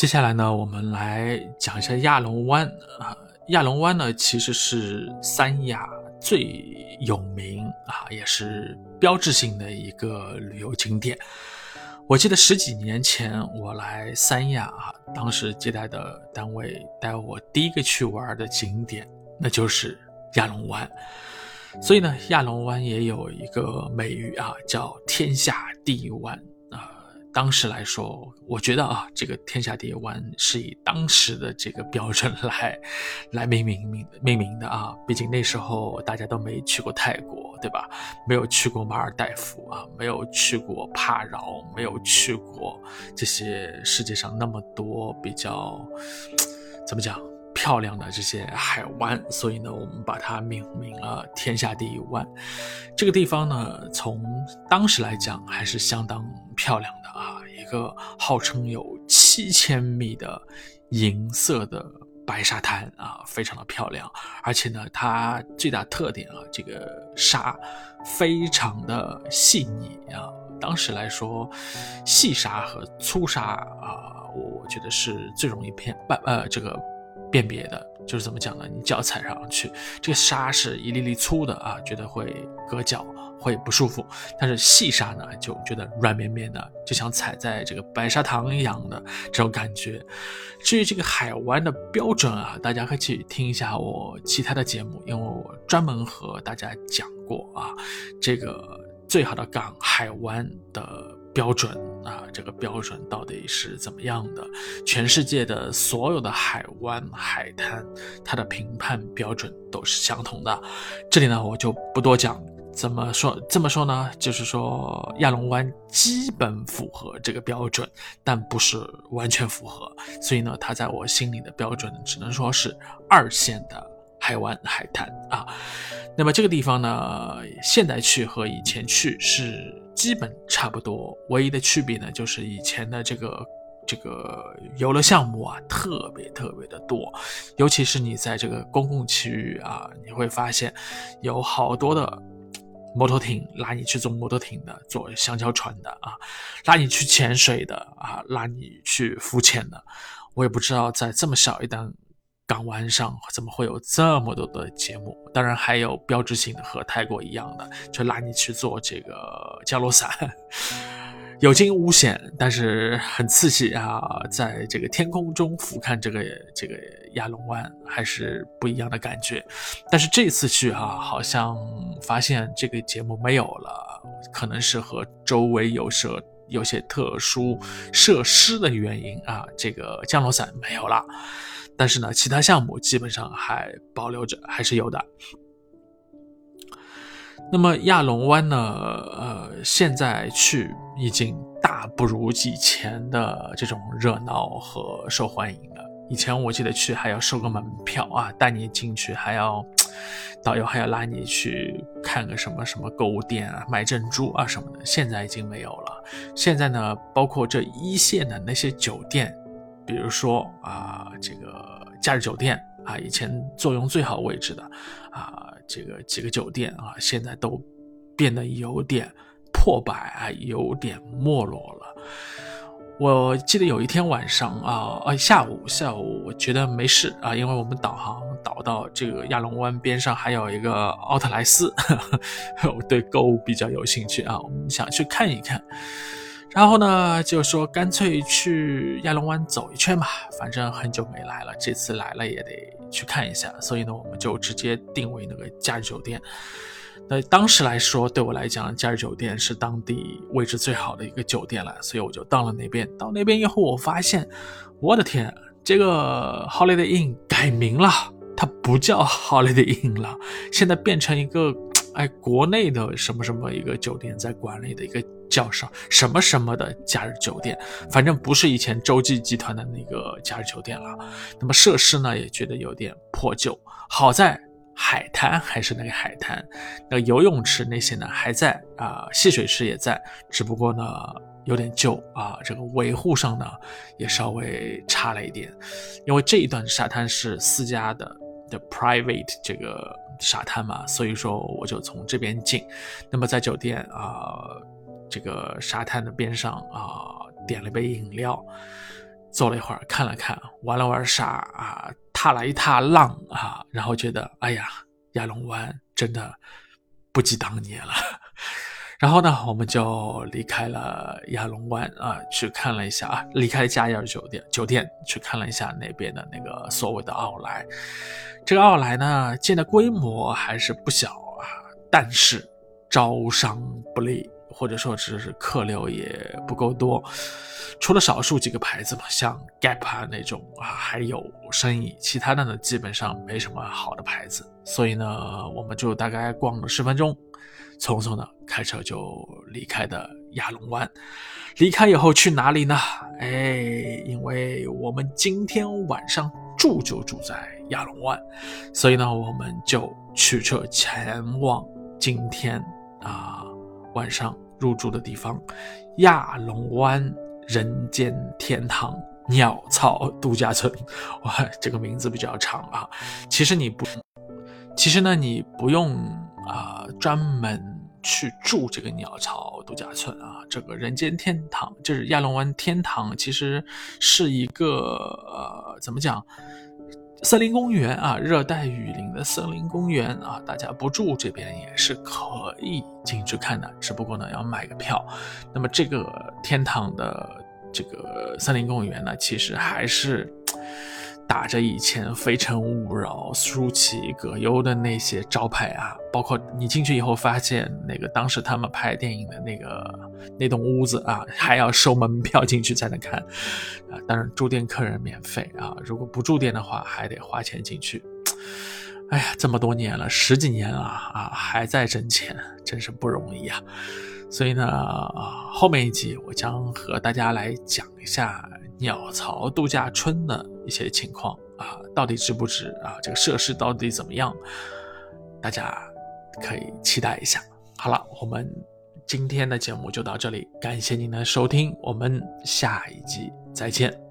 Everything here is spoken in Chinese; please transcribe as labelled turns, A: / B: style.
A: 接下来呢，我们来讲一下亚龙湾啊。亚龙湾呢，其实是三亚最有名啊，也是标志性的一个旅游景点。我记得十几年前我来三亚啊，当时接待的单位带我第一个去玩的景点，那就是亚龙湾。所以呢，亚龙湾也有一个美誉啊，叫“天下第一湾”。当时来说，我觉得啊，这个天下第一湾是以当时的这个标准来来命名命命名的啊。毕竟那时候大家都没去过泰国，对吧？没有去过马尔代夫啊，没有去过帕劳，没有去过这些世界上那么多比较怎么讲？漂亮的这些海湾，所以呢，我们把它命名了“天下第一湾”。这个地方呢，从当时来讲还是相当漂亮，个号称有七千米的银色的白沙滩啊，非常的漂亮。而且呢，它最大特点啊，这个沙非常的细腻啊。当时来说，细沙和粗沙啊，我觉得是最容易辨半呃这个。辨别的就是怎么讲呢？你脚踩上去，这个沙是一粒粒粗的啊，觉得会硌脚，会不舒服。但是细沙呢，就觉得软绵绵的，就像踩在这个白砂糖一样的这种感觉。至于这个海湾的标准啊，大家可以去听一下我其他的节目，因为我专门和大家讲过啊，这个最好的港海湾的。标准啊，这个标准到底是怎么样的？全世界的所有的海湾、海滩，它的评判标准都是相同的。这里呢，我就不多讲。怎么说？这么说呢，就是说亚龙湾基本符合这个标准，但不是完全符合。所以呢，它在我心里的标准只能说是二线的海湾、海滩啊。那么这个地方呢，现在去和以前去是。基本差不多，唯一的区别呢，就是以前的这个这个游乐项目啊，特别特别的多，尤其是你在这个公共区域啊，你会发现有好多的摩托艇拉你去坐摩托艇的，坐香蕉船的啊，拉你去潜水的啊，拉你去浮潜的，我也不知道在这么小一档。港湾上怎么会有这么多的节目？当然还有标志性的和泰国一样的，就拉你去做这个降落伞，有惊无险，但是很刺激啊！在这个天空中俯瞰这个这个亚龙湾，还是不一样的感觉。但是这次去哈，好像发现这个节目没有了，可能是和周围有设有些特殊设施的原因啊，这个降落伞没有了。但是呢，其他项目基本上还保留着，还是有的。那么亚龙湾呢？呃，现在去已经大不如以前的这种热闹和受欢迎了。以前我记得去还要收个门票啊，带你进去，还要导游还要拉你去看个什么什么购物店啊，买珍珠啊什么的。现在已经没有了。现在呢，包括这一线的那些酒店。比如说啊，这个假日酒店啊，以前作用最好位置的啊，这个几个酒店啊，现在都变得有点破败啊，有点没落了。我记得有一天晚上啊，呃，下午下午，我觉得没事啊，因为我们导航导到这个亚龙湾边上还有一个奥特莱斯，我对购物比较有兴趣啊，我们想去看一看。然后呢，就说干脆去亚龙湾走一圈吧，反正很久没来了，这次来了也得去看一下。所以呢，我们就直接定位那个假日酒店。那当时来说，对我来讲，假日酒店是当地位置最好的一个酒店了，所以我就到了那边。到那边以后，我发现，我的天，这个 Holiday Inn 改名了，它不叫 Holiday Inn 了，现在变成一个。哎，国内的什么什么一个酒店在管理的一个叫上什么什么的假日酒店，反正不是以前洲际集团的那个假日酒店了。那么设施呢，也觉得有点破旧。好在海滩还是那个海滩，那个游泳池那些呢还在啊，戏水池也在，只不过呢有点旧啊，这个维护上呢也稍微差了一点。因为这一段沙滩是私家的的 private 这个。沙滩嘛，所以说我就从这边进。那么在酒店啊，这个沙滩的边上啊，点了杯饮料。坐了一会儿，看了看，玩了玩沙啊，踏了一踏浪啊，然后觉得，哎呀，亚龙湾真的不及当年了。然后呢，我们就离开了亚龙湾啊，去看了一下啊，离开嘉宴酒店，酒店去看了一下那边的那个所谓的奥莱。这个奥莱呢，建的规模还是不小啊，但是招商不利。或者说只是客流也不够多，除了少数几个牌子嘛，像 Gap 啊那种啊还有生意，其他的呢基本上没什么好的牌子。所以呢，我们就大概逛了十分钟，匆匆的开车就离开的亚龙湾。离开以后去哪里呢？哎，因为我们今天晚上住就住在亚龙湾，所以呢，我们就驱车前往今天啊。晚上入住的地方，亚龙湾人间天堂鸟巢度假村。哇，这个名字比较长啊。其实你不，其实呢，你不用啊，专门去住这个鸟巢度假村啊。这个人间天堂就是亚龙湾天堂，其实是一个呃，怎么讲？森林公园啊，热带雨林的森林公园啊，大家不住这边也是可以进去看的，只不过呢要买个票。那么这个天堂的这个森林公园呢，其实还是。打着以前《非诚勿扰》、舒淇、葛优的那些招牌啊，包括你进去以后发现，那个当时他们拍电影的那个那栋屋子啊，还要收门票进去才能看，啊，当然住店客人免费啊，如果不住店的话还得花钱进去。哎呀，这么多年了，十几年了啊，还在挣钱，真是不容易啊。所以呢，后面一集我将和大家来讲一下。鸟巢度假村的一些情况啊，到底值不值啊？这个设施到底怎么样？大家可以期待一下。好了，我们今天的节目就到这里，感谢您的收听，我们下一集再见。